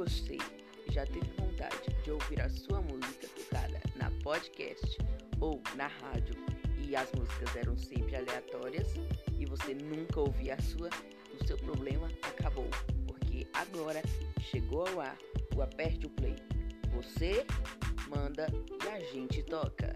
você já teve vontade de ouvir a sua música tocada na podcast ou na rádio e as músicas eram sempre aleatórias e você nunca ouvia a sua, o seu problema acabou, porque agora chegou ao ar o Aperte o Play. Você manda e a gente toca.